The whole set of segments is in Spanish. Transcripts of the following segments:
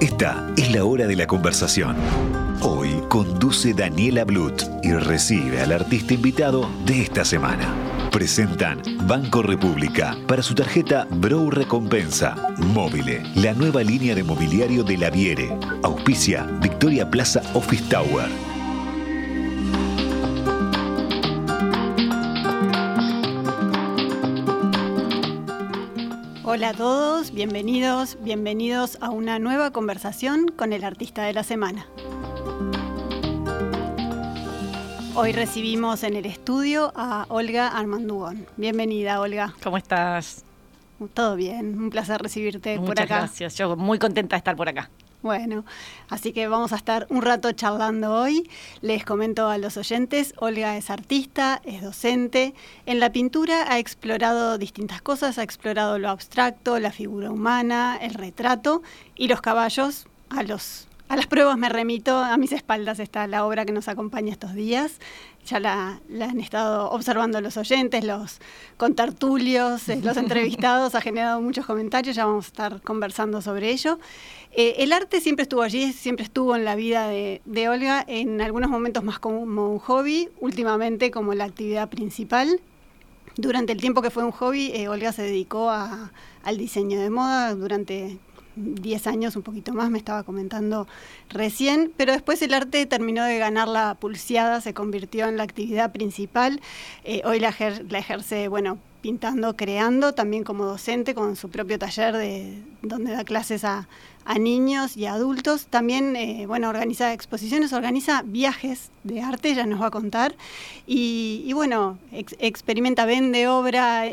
Esta es la hora de la conversación. Hoy conduce Daniela Blut y recibe al artista invitado de esta semana. Presentan Banco República para su tarjeta Brow Recompensa. Móvile, la nueva línea de mobiliario de la Viere. Auspicia Victoria Plaza Office Tower. Hola a todos, bienvenidos, bienvenidos a una nueva conversación con el artista de la semana. Hoy recibimos en el estudio a Olga Armandugón. Bienvenida, Olga. ¿Cómo estás? Todo bien, un placer recibirte Muchas por acá. gracias, yo muy contenta de estar por acá. Bueno, así que vamos a estar un rato charlando hoy. Les comento a los oyentes, Olga es artista, es docente. En la pintura ha explorado distintas cosas, ha explorado lo abstracto, la figura humana, el retrato y los caballos a los a las pruebas me remito, a mis espaldas está la obra que nos acompaña estos días. Ya la, la han estado observando los oyentes, los contertulios, eh, los entrevistados, ha generado muchos comentarios, ya vamos a estar conversando sobre ello. Eh, el arte siempre estuvo allí, siempre estuvo en la vida de, de Olga, en algunos momentos más como un hobby, últimamente como la actividad principal. Durante el tiempo que fue un hobby, eh, Olga se dedicó a, al diseño de moda durante 10 años, un poquito más, me estaba comentando recién, pero después el arte terminó de ganar la pulseada, se convirtió en la actividad principal. Eh, hoy la, la, ejerce, bueno, pintando, creando, también como docente, con su propio taller de, donde da clases a, niños y a adultos. También, eh, bueno, organiza exposiciones, organiza viajes de arte, ya nos va a contar. Y, bueno, ex experimenta, vende obra,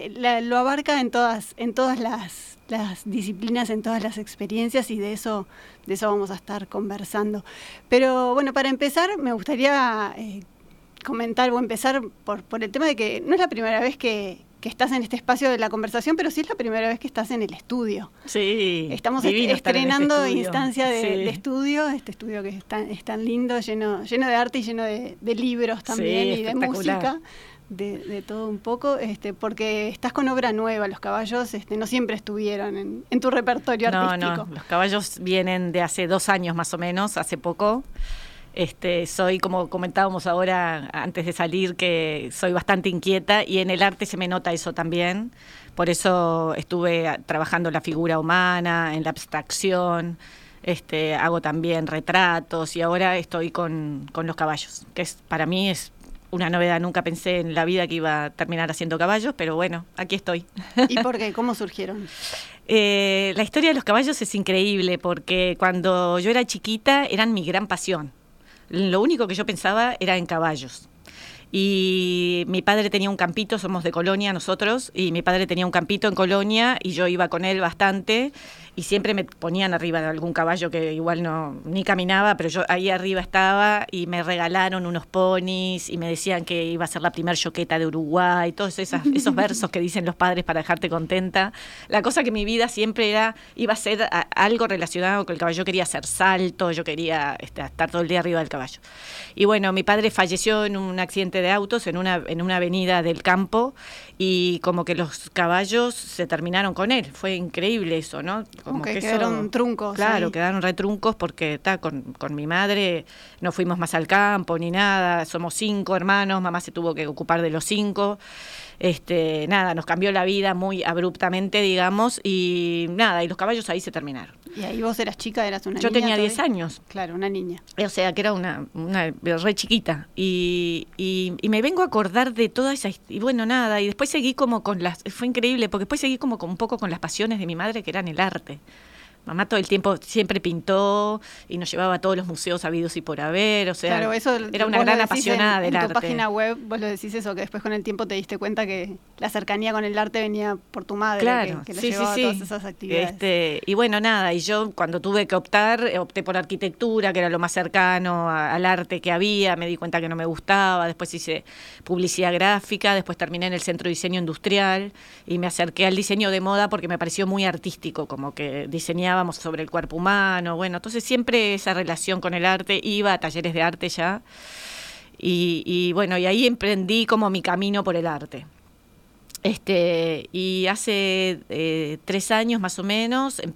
lo abarca en todas, en todas las las disciplinas en todas las experiencias y de eso, de eso vamos a estar conversando. Pero bueno, para empezar me gustaría eh, comentar o empezar por, por el tema de que no es la primera vez que, que estás en este espacio de la conversación, pero sí es la primera vez que estás en el estudio. Sí. Estamos est estrenando este instancia de, sí. de, estudio, este estudio que es tan, es tan, lindo, lleno, lleno de arte y lleno de, de libros también sí, y de música. De, de, todo un poco, este, porque estás con obra nueva, los caballos este, no siempre estuvieron en, en tu repertorio no, artístico. No, los caballos vienen de hace dos años más o menos, hace poco. Este, soy, como comentábamos ahora antes de salir, que soy bastante inquieta y en el arte se me nota eso también. Por eso estuve trabajando la figura humana, en la abstracción, este, hago también retratos y ahora estoy con, con los caballos, que es, para mí es una novedad, nunca pensé en la vida que iba a terminar haciendo caballos, pero bueno, aquí estoy. ¿Y por qué? ¿Cómo surgieron? Eh, la historia de los caballos es increíble porque cuando yo era chiquita eran mi gran pasión. Lo único que yo pensaba era en caballos. Y mi padre tenía un campito, somos de Colonia nosotros, y mi padre tenía un campito en Colonia y yo iba con él bastante y siempre me ponían arriba de algún caballo que igual no ni caminaba, pero yo ahí arriba estaba y me regalaron unos ponis y me decían que iba a ser la primer choqueta de Uruguay, todos esas, esos versos que dicen los padres para dejarte contenta. La cosa que mi vida siempre era iba a ser a, algo relacionado con el caballo, yo quería hacer salto, yo quería este, estar todo el día arriba del caballo. Y bueno, mi padre falleció en un accidente de autos en una en una avenida del campo y como que los caballos se terminaron con él, fue increíble eso, ¿no? Como que quedaron eso, truncos. Claro, ahí. quedaron retruncos porque ta, con, con, mi madre no fuimos más al campo ni nada. Somos cinco hermanos, mamá se tuvo que ocupar de los cinco. Este, nada, nos cambió la vida muy abruptamente, digamos, y nada, y los caballos ahí se terminaron. Y ahí vos eras chica, eras una Yo niña. tenía 10 años. Claro, una niña. O sea, que era una, una re chiquita. Y, y, y, me vengo a acordar de toda esa. Y bueno, nada. Y después seguí como con las. Fue increíble, porque después seguí como con, un poco con las pasiones de mi madre, que eran el arte. Mamá todo el tiempo siempre pintó y nos llevaba a todos los museos habidos y por haber, o sea, claro, eso era una gran apasionada en, del en arte. tu página web vos lo decís eso, que después con el tiempo te diste cuenta que la cercanía con el arte venía por tu madre, claro, que, que sí, llevaba sí, a todas esas actividades. Este, y bueno, nada, y yo cuando tuve que optar, opté por arquitectura, que era lo más cercano a, al arte que había, me di cuenta que no me gustaba, después hice publicidad gráfica, después terminé en el Centro de Diseño Industrial y me acerqué al diseño de moda porque me pareció muy artístico, como que sobre el cuerpo humano, bueno, entonces siempre esa relación con el arte, iba a talleres de arte ya, y, y bueno, y ahí emprendí como mi camino por el arte. Este, y hace eh, tres años más o menos, em,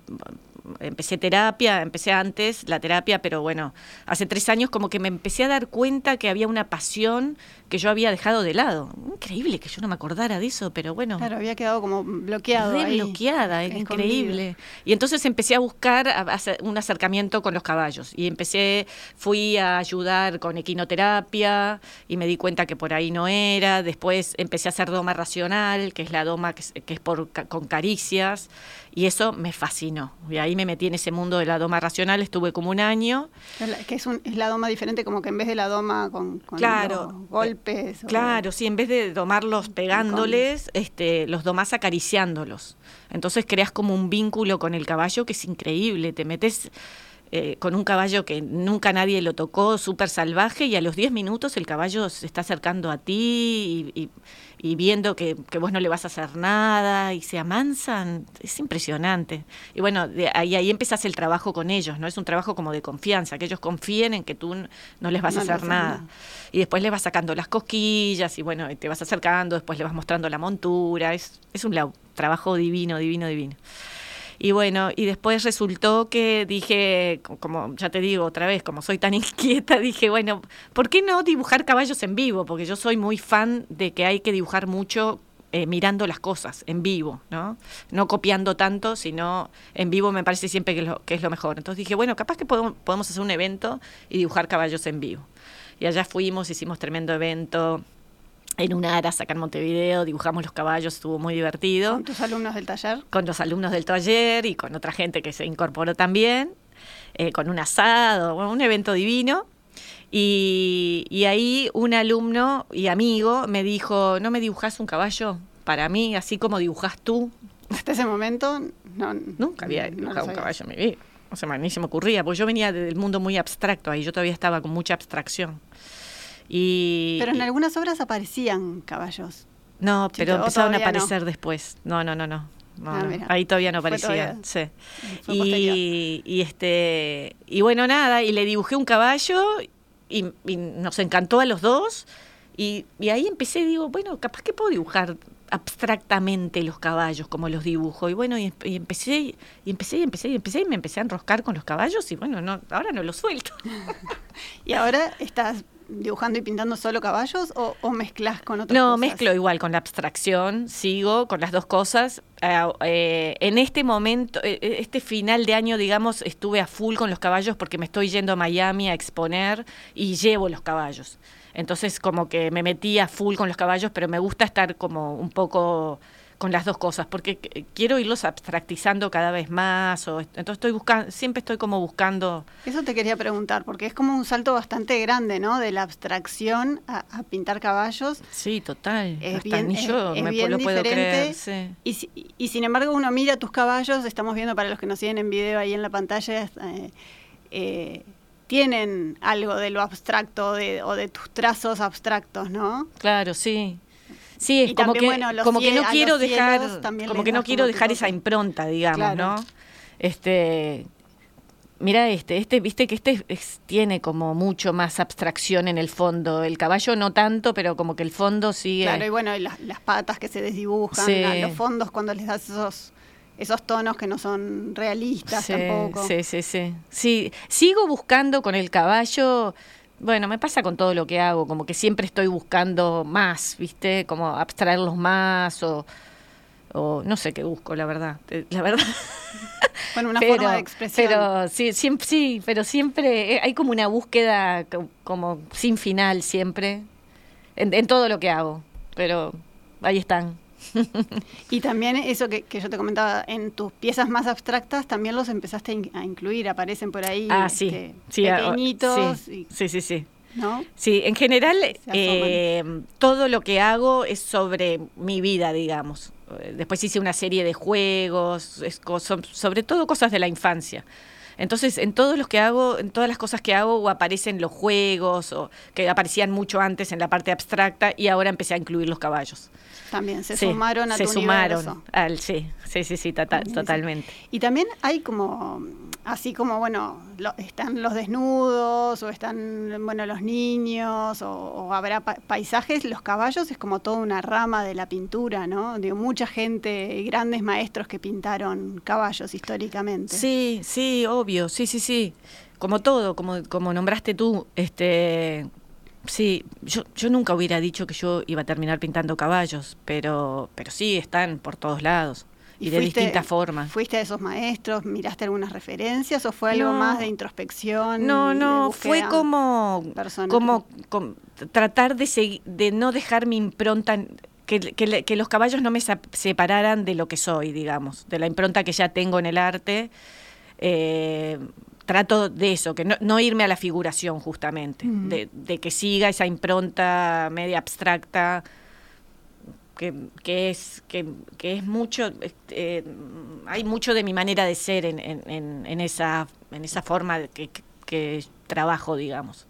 empecé terapia, empecé antes la terapia, pero bueno, hace tres años como que me empecé a dar cuenta que había una pasión que yo había dejado de lado. Increíble que yo no me acordara de eso, pero bueno. Claro, había quedado como bloqueado. Re bloqueada, increíble. Y entonces empecé a buscar un acercamiento con los caballos. Y empecé, fui a ayudar con equinoterapia y me di cuenta que por ahí no era. Después empecé a hacer doma racional, que es la doma que es, por, con caricias. Y eso me fascinó. Y ahí me metí en ese mundo de la doma racional, estuve como un año. Que es, es la doma diferente, como que en vez de la doma con, claro, golpes Claro, sí, en vez de domarlos pegándoles, este, los domás acariciándolos. Entonces creas como un vínculo con el caballo que es increíble. Te metes eh, con un caballo que nunca nadie lo tocó, súper salvaje, y a los 10 minutos el caballo se está acercando a ti y, viendo que, vos no le vas a hacer nada y se amansan. Es impresionante. Y bueno, de ahí, ahí empezás el trabajo con ellos, ¿no? Es un trabajo como de confianza, que ellos confíen en que tú no les vas a hacer nada. Y después le vas sacando las cosquillas y bueno, te vas acercando, después le vas mostrando la montura. Es, es un trabajo divino, divino, divino. Y bueno, y después resultó que dije, como ya te digo otra vez, como soy tan inquieta, dije, bueno, ¿por qué no dibujar caballos en vivo? Porque yo soy muy fan de que hay que dibujar mucho eh, mirando las cosas en vivo, ¿no? No copiando tanto, sino en vivo me parece siempre que, lo, que es lo mejor. Entonces dije, bueno, capaz que podemos, podemos hacer un evento y dibujar caballos en vivo. Y allá fuimos, hicimos tremendo evento en una ara acá en Montevideo, dibujamos los caballos, estuvo muy divertido. ¿Con tus alumnos del taller? Con los alumnos del taller y con otra gente que se incorporó también, eh, con un asado, un evento divino. Y, y, ahí un alumno y amigo me dijo, ¿no me dibujas un caballo para mí, así como dibujas tú? Hasta ese momento, no, nunca había dibujado un caballo en mi vida. O sea, ni se me ocurría, porque yo venía del mundo muy abstracto ahí, yo todavía estaba con mucha abstracción. Pero en algunas obras aparecían caballos. No, pero empezaron a aparecer después. No, no, no, no. Ah, ahí todavía no aparecían. Sí. Y, este y bueno nada y le dibujé un caballo y, nos encantó a los dos y, ahí empecé digo bueno capaz que puedo dibujar abstractamente los caballos como los dibujo y bueno y, empecé y empecé y empecé y empecé y me empecé a enroscar con los caballos y bueno no ahora no los suelto y ahora estás dibujando y pintando solo caballos o, o mezclas con otras no, mezclo igual con la abstracción, sigo con las dos cosas. Eh, eh, en este momento, eh, este final de año, digamos, estuve a full con los caballos porque me estoy yendo a Miami a exponer y llevo los caballos. Entonces como que me metí a full con los caballos, pero me gusta estar como un poco con las dos cosas, porque quiero irlos abstractizando cada vez más, o entonces estoy buscando, siempre estoy como buscando. Eso te quería preguntar, porque es como un salto bastante grande, ¿no? De la abstracción a, pintar caballos. Sí, total. Es bien, ni yo me lo puedo creer. Y, y, sin embargo uno mira tus caballos, estamos viendo para los que nos siguen en video ahí en la pantalla. Eh, eh, tienen algo de lo abstracto de, o de tus trazos abstractos, ¿no? Claro, sí. Sí, es como, que, como que no quiero dejar, como que no quiero dejar esa impronta, digamos, ¿no? Este, mira este, este, viste que este tiene como mucho más abstracción en el fondo. El caballo no tanto, pero como que el fondo sigue. Claro, y bueno, las, patas que se desdibujan, los fondos cuando les das esos esos tonos que no son realistas tampoco. Sí, sí, sí. Sí, sigo buscando con el caballo bueno, me pasa con todo lo que hago, como que siempre estoy buscando más, ¿viste? Como abstraerlos más o, o no sé qué busco, la verdad. La verdad. Bueno, una forma de expresión. Pero sí, siempre, sí, pero siempre hay como una búsqueda como sin final siempre en todo lo que hago. Pero ahí están y también eso que, yo te comentaba, en tus piezas más abstractas también los empezaste a incluir, aparecen por ahí ah, sí, este, sí, ah, pequeñitos. Sí, sí, sí, ¿No? Sí, en general eh, todo lo que hago es sobre mi vida, digamos. Después hice una serie de juegos, sobre todo cosas de la infancia. Entonces, en todos los que hago, en todas las cosas que hago, o aparecen los juegos, o que aparecían mucho antes en la parte abstracta, y ahora empecé a incluir los caballos. También se sumaron a se sumaron al sí, sí, sí, sí, totalmente. Y también hay como así como, bueno, están los desnudos o están, bueno, los niños o, habrá paisajes, los caballos es como toda una rama de la pintura, ¿no? De mucha gente, grandes maestros que pintaron caballos históricamente. Sí, sí, obvio, sí, sí, sí. Como todo, como, como nombraste tú, este, Sí, yo, yo nunca hubiera dicho que yo iba a terminar pintando caballos, pero, pero sí, están por todos lados y, de distintas formas. ¿Fuiste a esos maestros? ¿Miraste algunas referencias o fue algo más de introspección? No, no, fue como, como, tratar de, de no dejar mi impronta, que, que, los caballos no me separaran de lo que soy, digamos, de la impronta que ya tengo en el arte. Eh, trato de eso, que no, irme a la figuración justamente, de, de, que siga esa impronta media abstracta que, es, que, es mucho, este, hay mucho de mi manera de ser en, en, esa, en esa forma que, que, trabajo, digamos.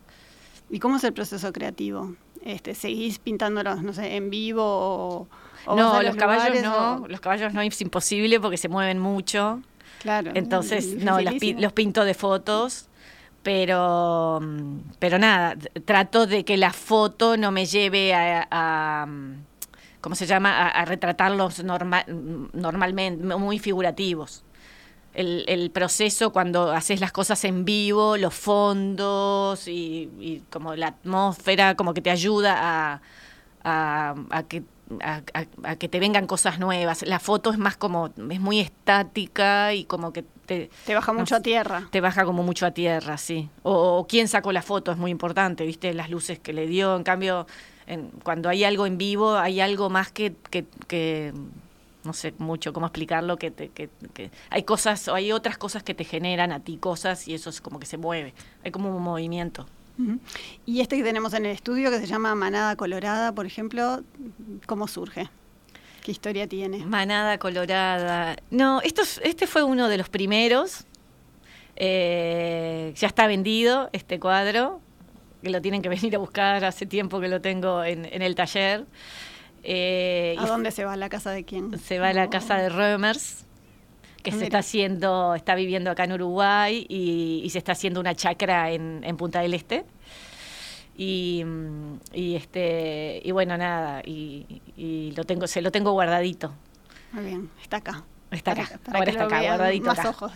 ¿Y cómo es el proceso creativo? Este, ¿Seguís pintándolos, no sé, en vivo o, no, los, caballos no, los caballos no es imposible porque se mueven mucho. Claro. Entonces, no, los pinto de fotos pero pero nada, trato de que la foto no me lleve a ¿cómo se llama?, a, retratarlos normalmente, muy figurativos. El, proceso cuando haces las cosas en vivo, los fondos y, como la atmósfera, como que te ayuda a, que a, que te vengan cosas nuevas. La foto es más como, es muy estática y como que te... Te baja mucho a tierra. Te baja como mucho a tierra, sí. O, o, quién sacó la foto es muy importante, viste, las luces que le dio. En cambio, cuando hay algo en vivo, hay algo más que, que, no sé mucho cómo explicarlo, que, que, hay cosas, o hay otras cosas que te generan a ti cosas y eso es como que se mueve, hay como un movimiento. Y este que tenemos en el estudio, que se llama Manada Colorada, por ejemplo, ¿cómo surge? ¿Qué historia tiene? Manada Colorada. No, esto, este fue uno de los primeros. Eh, ya está vendido este cuadro que lo tienen que venir a buscar, hace tiempo que lo tengo en, el taller. Eh, ¿A dónde se va? ¿A la casa de quién? Se va a la casa de Römers, que se está haciendo, está viviendo acá en Uruguay y, se está haciendo una chacra en, Punta del Este. Y, este y bueno nada y, lo tengo se lo tengo guardadito muy bien está acá está acá ahora está acá guardadito más ojos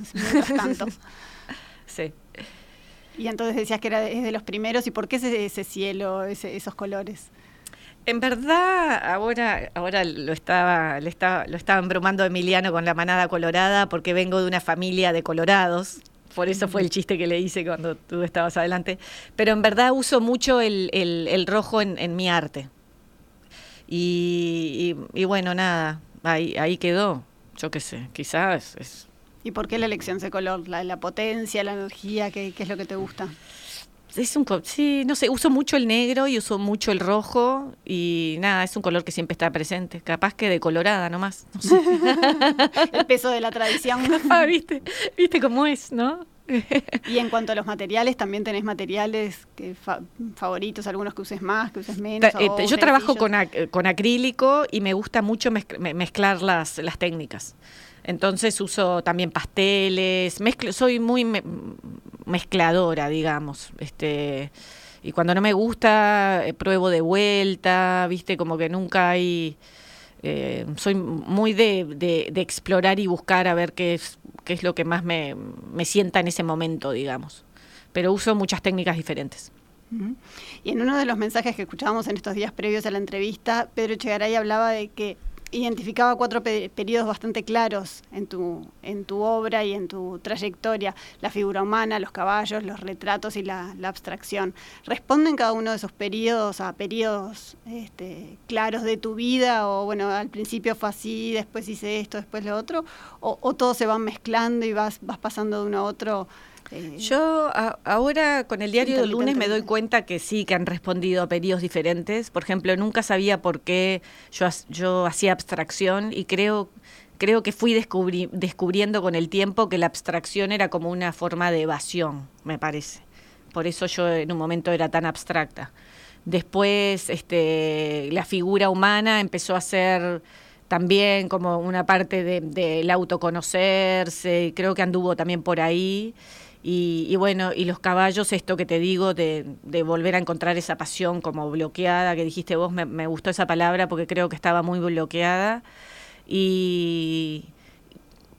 tanto sí y entonces decías que era es de los primeros. ¿Y por qué ese, ese cielo, esos colores? En verdad, ahora, ahora lo estaba, le estaba, lo estaba embromando Emiliano con la manada colorada, porque vengo de una familia de colorados. Por eso fue el chiste que le hice cuando tú estabas adelante. Pero en verdad uso mucho el, el, rojo en, mi arte. Y, y, bueno, nada, ahí, ahí quedó. Yo qué sé, quizás es ¿Y por qué la elección de color? ¿La, potencia, la energía? ¿qué, es lo que te gusta? Es un sí, no sé, uso mucho el negro y uso mucho el rojo y nada, es un color que siempre está presente, capaz que de colorada nomás. el peso de la tradición. ah, viste, viste cómo es, ¿no? y en cuanto a los materiales, también tenés materiales que favoritos, algunos que uses más, que uses menos. Eh, yo trabajo con, con, acrílico y me gusta mucho mezclar las, las técnicas. Entonces uso también pasteles, soy muy mezcladora, digamos. Este, y cuando no me gusta, eh, pruebo de vuelta, viste, como que nunca hay... Eh, soy muy de, explorar y buscar a ver qué es, qué es lo que más me, me sienta en ese momento, digamos. Pero uso muchas técnicas diferentes. Y en uno de los mensajes que escuchábamos en estos días previos a la entrevista, Pedro Echegaray hablaba de que identificaba cuatro periodos bastante claros en tu, en tu obra y en tu trayectoria, la figura humana, los caballos, los retratos y la, abstracción. ¿Responden cada uno de esos periodos a periodos este, claros de tu vida? O bueno, al principio fue así, después hice esto, después lo otro, o, o se van mezclando y vas, vas pasando de uno a otro eh, Yo ahora con el diario del lunes me doy cuenta que sí, que han respondido a pedidos diferentes. Por ejemplo, nunca sabía por qué yo, yo hacía abstracción y creo, creo que fui descubriendo con el tiempo que la abstracción era como una forma de evasión, me parece. Por eso yo en un momento era tan abstracta. Después este, la figura humana empezó a ser también como una parte del de, autoconocerse, creo que anduvo también por ahí. Y, bueno, y los caballos, esto que te digo, de, volver a encontrar esa pasión como bloqueada, que dijiste vos, me, me, gustó esa palabra porque creo que estaba muy bloqueada. Y,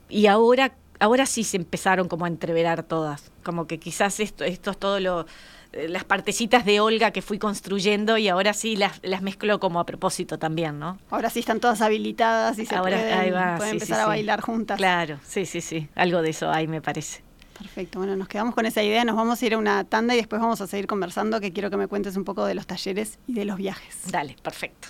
y ahora, ahora sí se empezaron como a entreverar todas, como que quizás esto, esto es todo lo eh, las partecitas de Olga que fui construyendo y ahora sí las, las mezclo como a propósito también, ¿no? Ahora sí están todas habilitadas y se ahora, pueden, empezar a bailar juntas. Claro, sí, sí, sí, algo de eso hay me parece. Perfecto, bueno, nos quedamos con esa idea, nos vamos a ir a una tanda y después vamos a seguir conversando, que quiero que me cuentes un poco de los talleres y de los viajes. Dale, perfecto.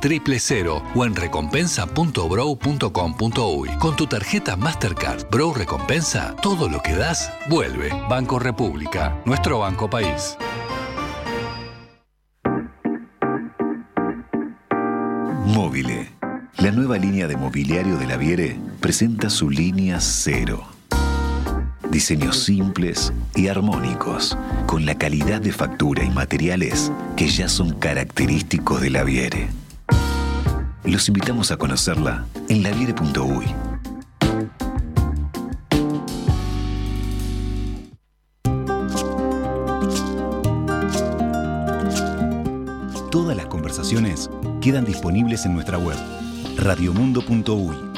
1996 triple cero o en recompensa.bro.com.uy. Con tu tarjeta Mastercard Bro Recompensa, todo lo que das vuelve. Banco República, nuestro banco país. Móvile. La nueva línea de mobiliario de la Viere presenta su línea cero. Diseños simples y armónicos, con la calidad de factura y materiales que ya son característicos de la Viere. Los invitamos a conocerla en laviere.uy. Todas las conversaciones quedan disponibles en nuestra web radiomundo.uy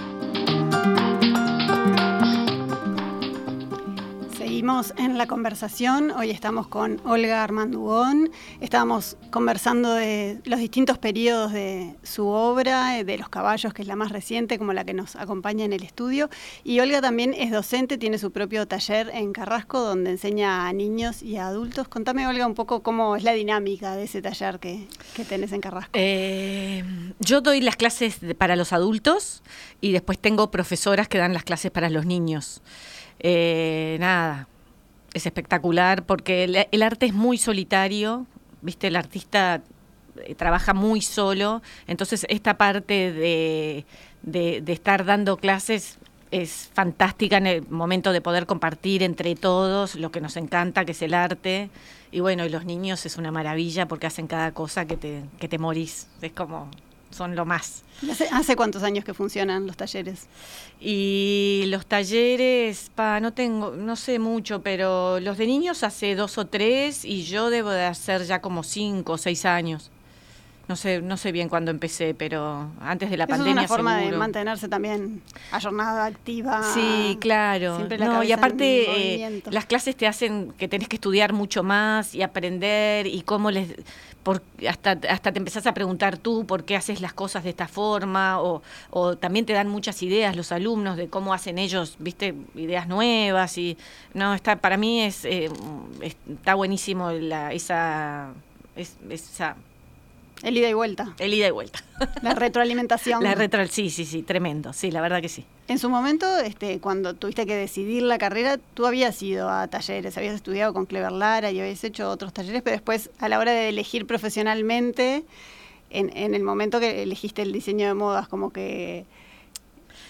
en la conversación. Hoy estamos con Olga Armandugón. Estábamos conversando de los distintos periodos de su obra, de los caballos, que es la más reciente, como la que nos acompaña en el estudio. Y Olga también es docente, tiene su propio taller en Carrasco, donde enseña a niños y a adultos. Contame, Olga, un poco cómo es la dinámica de ese taller que, tenés en Carrasco. Eh, yo doy las clases para los adultos y después tengo profesoras que dan las clases para los niños. Eh, nada, es espectacular porque el, arte es muy solitario, ¿viste? El artista eh, trabaja muy solo, entonces esta parte de, de, estar dando clases es fantástica en el momento de poder compartir entre todos lo que nos encanta, que es el arte. Y bueno, y los niños es una maravilla porque hacen cada cosa que te, que te morís. Es como son lo más. ¿Hace, cuántos años que funcionan los talleres? Y los talleres, pa, no tengo, no sé mucho, pero los de niños hace dos o tres y yo debo de hacer ya como cinco o seis años. No sé, no sé bien cuándo empecé, pero antes de la pandemia. Es una forma de mantenerse también ayornada, activa. Sí, claro. No, y aparte eh, las clases te hacen que tenés que estudiar mucho más y aprender y cómo les por, hasta, hasta te empezás a preguntar tú por qué haces las cosas de esta forma, o, o, también te dan muchas ideas los alumnos de cómo hacen ellos, viste, ideas nuevas, y no, está, para mí es, eh, está buenísimo la, esa, esa el ida y vuelta. El ida y vuelta. La retroalimentación. La retro, sí, sí, sí, tremendo, sí, la verdad que sí. En su momento, este, cuando tuviste que decidir la carrera, tú habías ido a talleres, habías estudiado con Clever Lara y habías hecho otros talleres, pero después, a la hora de elegir profesionalmente, en, en el momento que elegiste el diseño de modas, como que...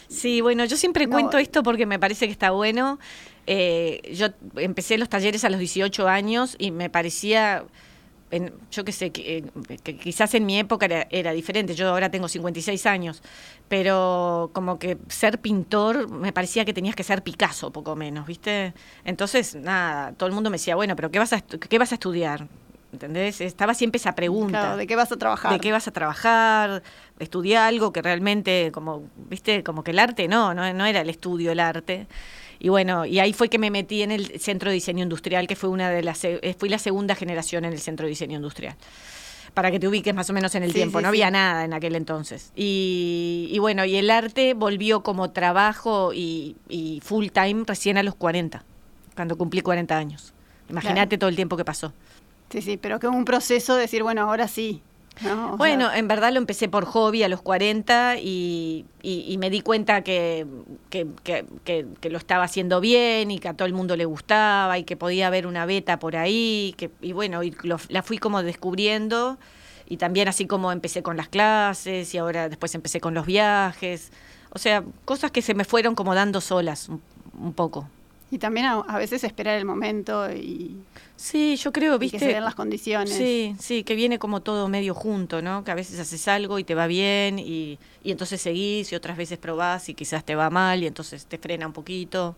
Sí, bueno, yo siempre cuento esto porque me parece que está bueno. Eh, yo empecé los talleres a los 18 años y me parecía yo qué sé, que, quizás en mi época era, diferente, yo ahora tengo 56 años, pero como que ser pintor me parecía que tenías que ser Picasso, poco menos, ¿viste? Entonces, nada, todo el mundo me decía, bueno, pero ¿qué vas a, qué vas a estudiar? ¿Entendés? Estaba siempre esa pregunta. ¿de qué vas a trabajar? ¿De qué vas a trabajar? Estudiar algo que realmente, como, ¿viste? Como que el arte no, no, no era el estudio el arte. Y bueno, y ahí fue que me metí en el Centro de Diseño Industrial, que fue una de las, eh, fui la segunda generación en el Centro de Diseño Industrial para que te ubiques más o menos en el tiempo. no había nada en aquel entonces. Y, bueno, y el arte volvió como trabajo y, full time recién a los 40, cuando cumplí 40 años. Imagínate todo el tiempo que pasó. Sí, sí, pero que un proceso de decir, bueno, ahora sí. bueno, en verdad lo empecé por hobby a los 40 y, me di cuenta que, que, lo estaba haciendo bien y que a todo el mundo le gustaba y que podía haber una beta por ahí. Y bueno, y la fui como descubriendo y también así como empecé con las clases y ahora después empecé con los viajes. O sea, cosas que se me fueron como dando solas un poco. Y también a, veces esperar el momento y... Sí, yo creo, viste... que se den las condiciones. Sí, sí, que viene como todo medio junto, ¿no? Que a veces haces algo y te va bien y, y entonces seguís y otras veces probás y quizás te va mal y entonces te frena un poquito.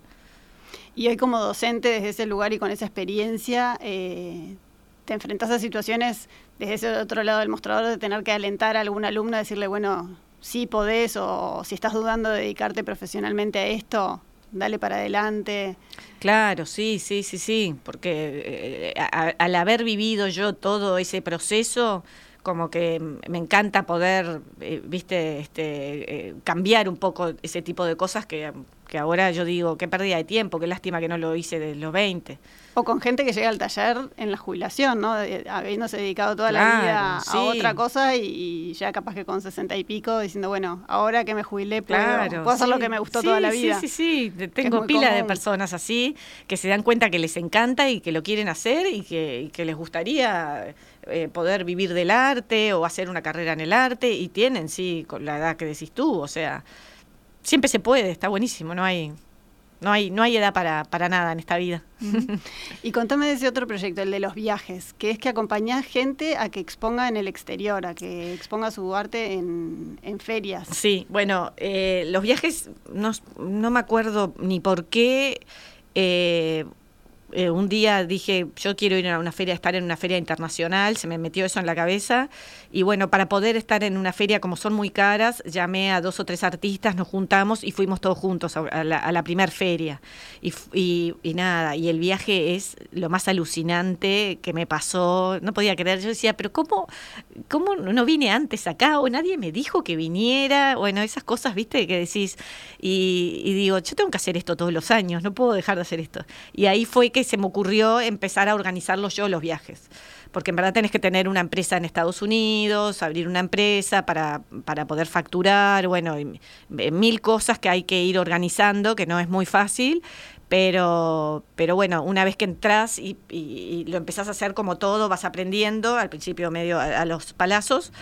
Y hoy como docente desde ese lugar y con esa experiencia, eh, te enfrentas a situaciones desde ese otro lado del mostrador de tener que alentar a algún alumno, decirle, bueno, sí podés o si estás dudando de dedicarte profesionalmente a esto, dale para adelante. Claro, sí, sí, sí, sí, porque eh, al haber vivido yo todo ese proceso, como que me encanta poder, eh, viste, este, eh, cambiar un poco ese tipo de cosas que, que ahora yo digo, qué pérdida de tiempo, qué lástima que no lo hice de los 20. O con gente que llega al taller en la jubilación, ¿no? habiéndose dedicado toda la vida a otra cosa y, ya capaz que con sesenta y pico diciendo, bueno, ahora que me jubilé puedo, puedo hacer lo que me gustó toda la vida. Sí, sí, sí. Tengo pila de personas así que se dan cuenta que les encanta y que lo quieren hacer y que, les gustaría eh, poder vivir del arte o hacer una carrera en el arte y tienen, sí, con la edad que decís tú, o sea, siempre se puede, está buenísimo, no hay no hay, no hay edad para, para nada en esta vida. Y contame de ese otro proyecto, el de los viajes, que es que acompañás gente a que exponga en el exterior, a que exponga su arte en, ferias. Sí, bueno, eh, los viajes, no, no me acuerdo ni por qué. Eh, eh, un día dije, yo quiero ir a una feria, estar en una feria internacional, se me metió eso en la cabeza. Y bueno, para poder estar en una feria, como son muy caras, llamé a dos o tres artistas, nos juntamos y fuimos todos juntos a, la, a primer feria. Y, y, nada, y el viaje es lo más alucinante que me pasó. No podía creer, yo decía, pero ¿cómo, cómo no vine antes acá? O nadie me dijo que viniera. Bueno, esas cosas, viste, que decís. Y, y digo, yo tengo que hacer esto todos los años, no puedo dejar de hacer esto. Y ahí fue que se me ocurrió empezar a organizarlos yo los viajes. Porque en verdad tenés que tener una empresa en Estados Unidos, abrir una empresa para, para poder facturar, bueno, mil cosas que hay que ir organizando, que no es muy fácil, pero, pero bueno, una vez que entras y, lo empezás a hacer como todo, vas aprendiendo, al principio medio a, los palazos.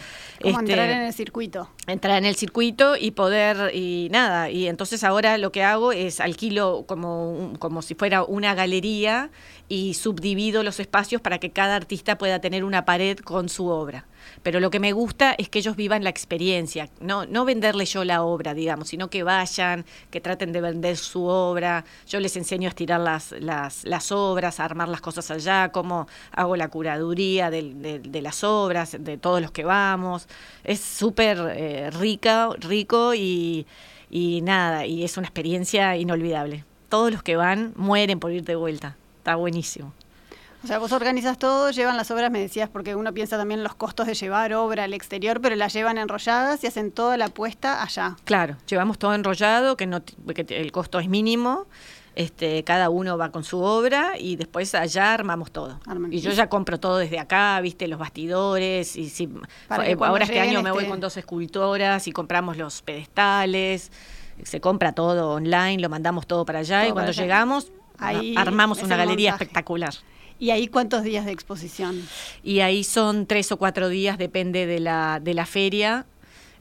Como este, entrar en el circuito. Entrar en el circuito y poder, y nada, y entonces ahora lo que hago es alquilo como, como si fuera una galería y subdivido los espacios para que cada artista pueda tener una pared con su obra. Pero lo que me gusta es que ellos vivan la experiencia, no, no venderle yo la obra, digamos, sino que vayan, que traten de vender su obra. Yo les enseño a estirar las, las, las obras, a armar las cosas allá, cómo hago la curaduría de, de, las obras, de todos los que vamos. Es súper eh, rica, rico y, y nada, y es una experiencia inolvidable. Todos los que van mueren por ir de vuelta está buenísimo. O sea, vos organizas todo, llevan las obras, me decías, porque uno piensa también en los costos de llevar obra al exterior, pero las llevan enrolladas y hacen toda la puesta allá. Claro, llevamos todo enrollado, que, no, que el costo es mínimo. Este, cada uno va con su obra y después allá armamos todo. Y yo ya compro todo desde acá, viste, los bastidores, y si, eh, ahora este año me voy con dos escultoras y compramos los pedestales, se compra todo online, lo mandamos todo para allá y cuando llegamos Ahí armamos una galería espectacular. ¿Y ahí cuántos días de exposición? Y ahí son tres o cuatro días, depende de la, de la feria.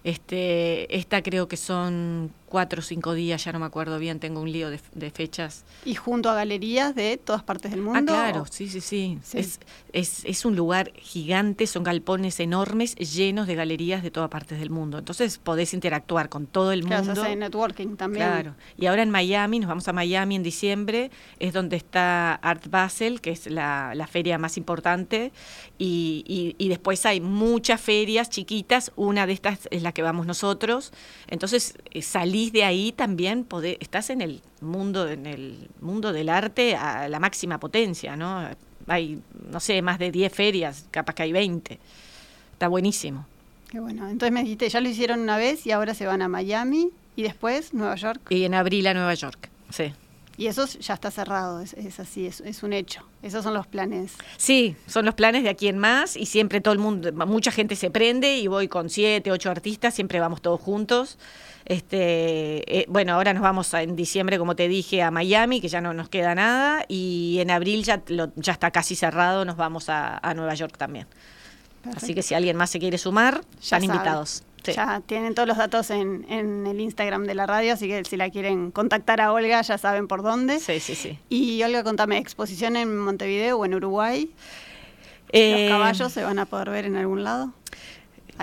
Este, esta creo que son cuatro o cinco días, ya no me acuerdo bien, tengo un lío de, fechas. ¿Y junto a galerías de todas partes del mundo? Ah, claro, sí, sí, sí. Es, es, es, un lugar gigante, son galpones enormes llenos de galerías de todas partes del mundo. Entonces podés interactuar con todo el mundo. Claro, networking también. Claro. Y ahora en Miami, nos vamos a Miami en diciembre, es donde está Art Basel, que es la, la feria más importante, y, y, y después hay muchas ferias chiquitas, una de estas es la que vamos nosotros. Entonces eh, de ahí también estás en el mundo, en el mundo del arte a la máxima potencia, ¿no? Hay, no sé, más de 10 ferias, capaz que hay 20. Está buenísimo. Qué bueno. Entonces me dijiste, ya lo hicieron una vez y ahora se van a Miami y después Nueva York. Y en abril a Nueva York, sí. Y eso ya está cerrado, es, así, es, es, un hecho. Esos son los planes. Sí, son los planes de aquí en más y siempre todo el mundo, mucha gente se prende y voy con siete, ocho artistas, siempre vamos todos juntos. Este, eh, bueno, ahora nos vamos en diciembre, como te dije, a Miami, que ya no nos queda nada, y en abril ya, ya está casi cerrado, nos vamos a, Nueva York también. Así que si alguien más se quiere sumar, ya están invitados. Ya tienen todos los datos en, el Instagram de la radio, así que si la quieren contactar a Olga ya saben por dónde. Sí, sí, sí. Y Olga, contame, ¿exposición en Montevideo o en Uruguay? ¿Los eh, caballos se van a poder ver en algún lado?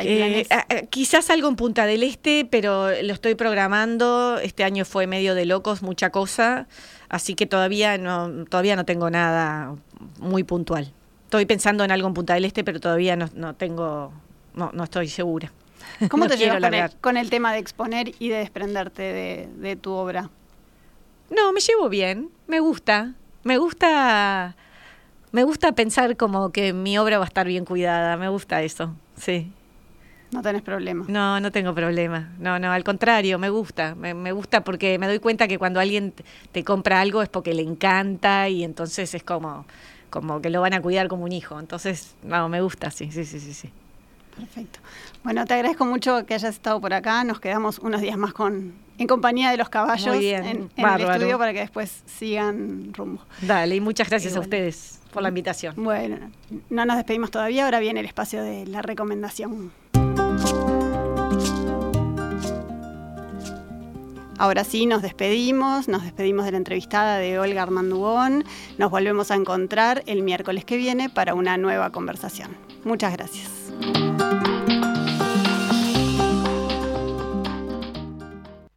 Eh, quizás algo en Punta del Este, pero lo estoy programando. Este año fue medio de locos, mucha cosa, así que todavía no, todavía no tengo nada muy puntual. Estoy pensando en algo en Punta del Este, pero todavía no, tengo, no, no estoy segura. ¿Cómo te llevas con el, tema de exponer y de desprenderte de, de tu obra? No, me llevo bien, me gusta, me gusta, me gusta pensar como que mi obra va a estar bien cuidada, me gusta eso, sí. No tenés problema. No, no tengo problema. No, no, al contrario, me gusta. Me, gusta porque me doy cuenta que cuando alguien te compra algo es porque le encanta y entonces es como, como que lo van a cuidar como un hijo. Entonces, no, me gusta, sí, sí, sí, sí. sí. Perfecto. Bueno, te agradezco mucho que hayas estado por acá. Nos quedamos unos días más con en compañía de los caballos en, el estudio para que después sigan rumbo. Dale, y muchas gracias a ustedes por la invitación. Bueno, no nos despedimos todavía, ahora viene el espacio de la recomendación. Ahora sí, nos despedimos, nos despedimos de la entrevistada de Olga Armandugón. Nos volvemos a encontrar el miércoles que viene para una nueva conversación. Muchas gracias.